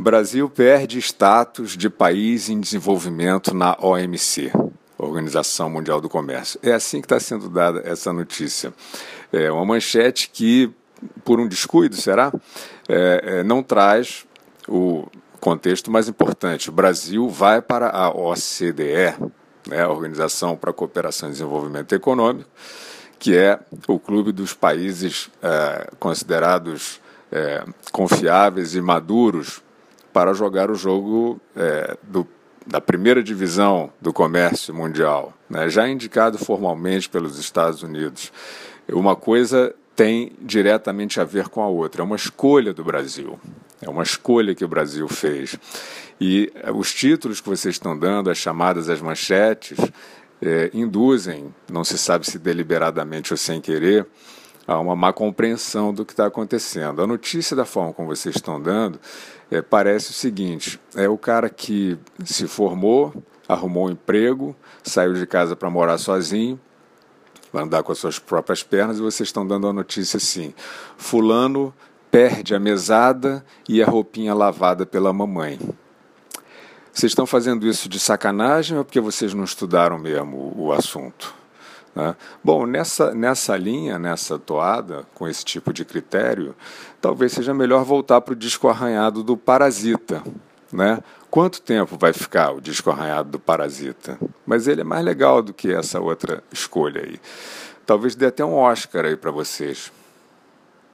Brasil perde status de país em desenvolvimento na OMC, Organização Mundial do Comércio. É assim que está sendo dada essa notícia. É uma manchete que, por um descuido, será? É, é, não traz o contexto mais importante. O Brasil vai para a OCDE, né, Organização para a Cooperação e Desenvolvimento Econômico, que é o clube dos países é, considerados é, confiáveis e maduros para jogar o jogo é, do, da primeira divisão do comércio mundial, né, já indicado formalmente pelos Estados Unidos. Uma coisa tem diretamente a ver com a outra, é uma escolha do Brasil, é uma escolha que o Brasil fez. E é, os títulos que vocês estão dando, as chamadas, as manchetes, é, induzem, não se sabe se deliberadamente ou sem querer, a uma má compreensão do que está acontecendo. A notícia da forma como vocês estão dando é, parece o seguinte: é o cara que se formou, arrumou um emprego, saiu de casa para morar sozinho, vai andar com as suas próprias pernas e vocês estão dando a notícia assim: Fulano perde a mesada e a roupinha lavada pela mamãe. Vocês estão fazendo isso de sacanagem ou porque vocês não estudaram mesmo o assunto? Né? Bom, nessa, nessa linha, nessa toada, com esse tipo de critério, talvez seja melhor voltar para o disco arranhado do Parasita. Né? Quanto tempo vai ficar o disco arranhado do Parasita? Mas ele é mais legal do que essa outra escolha aí. Talvez dê até um Oscar aí para vocês.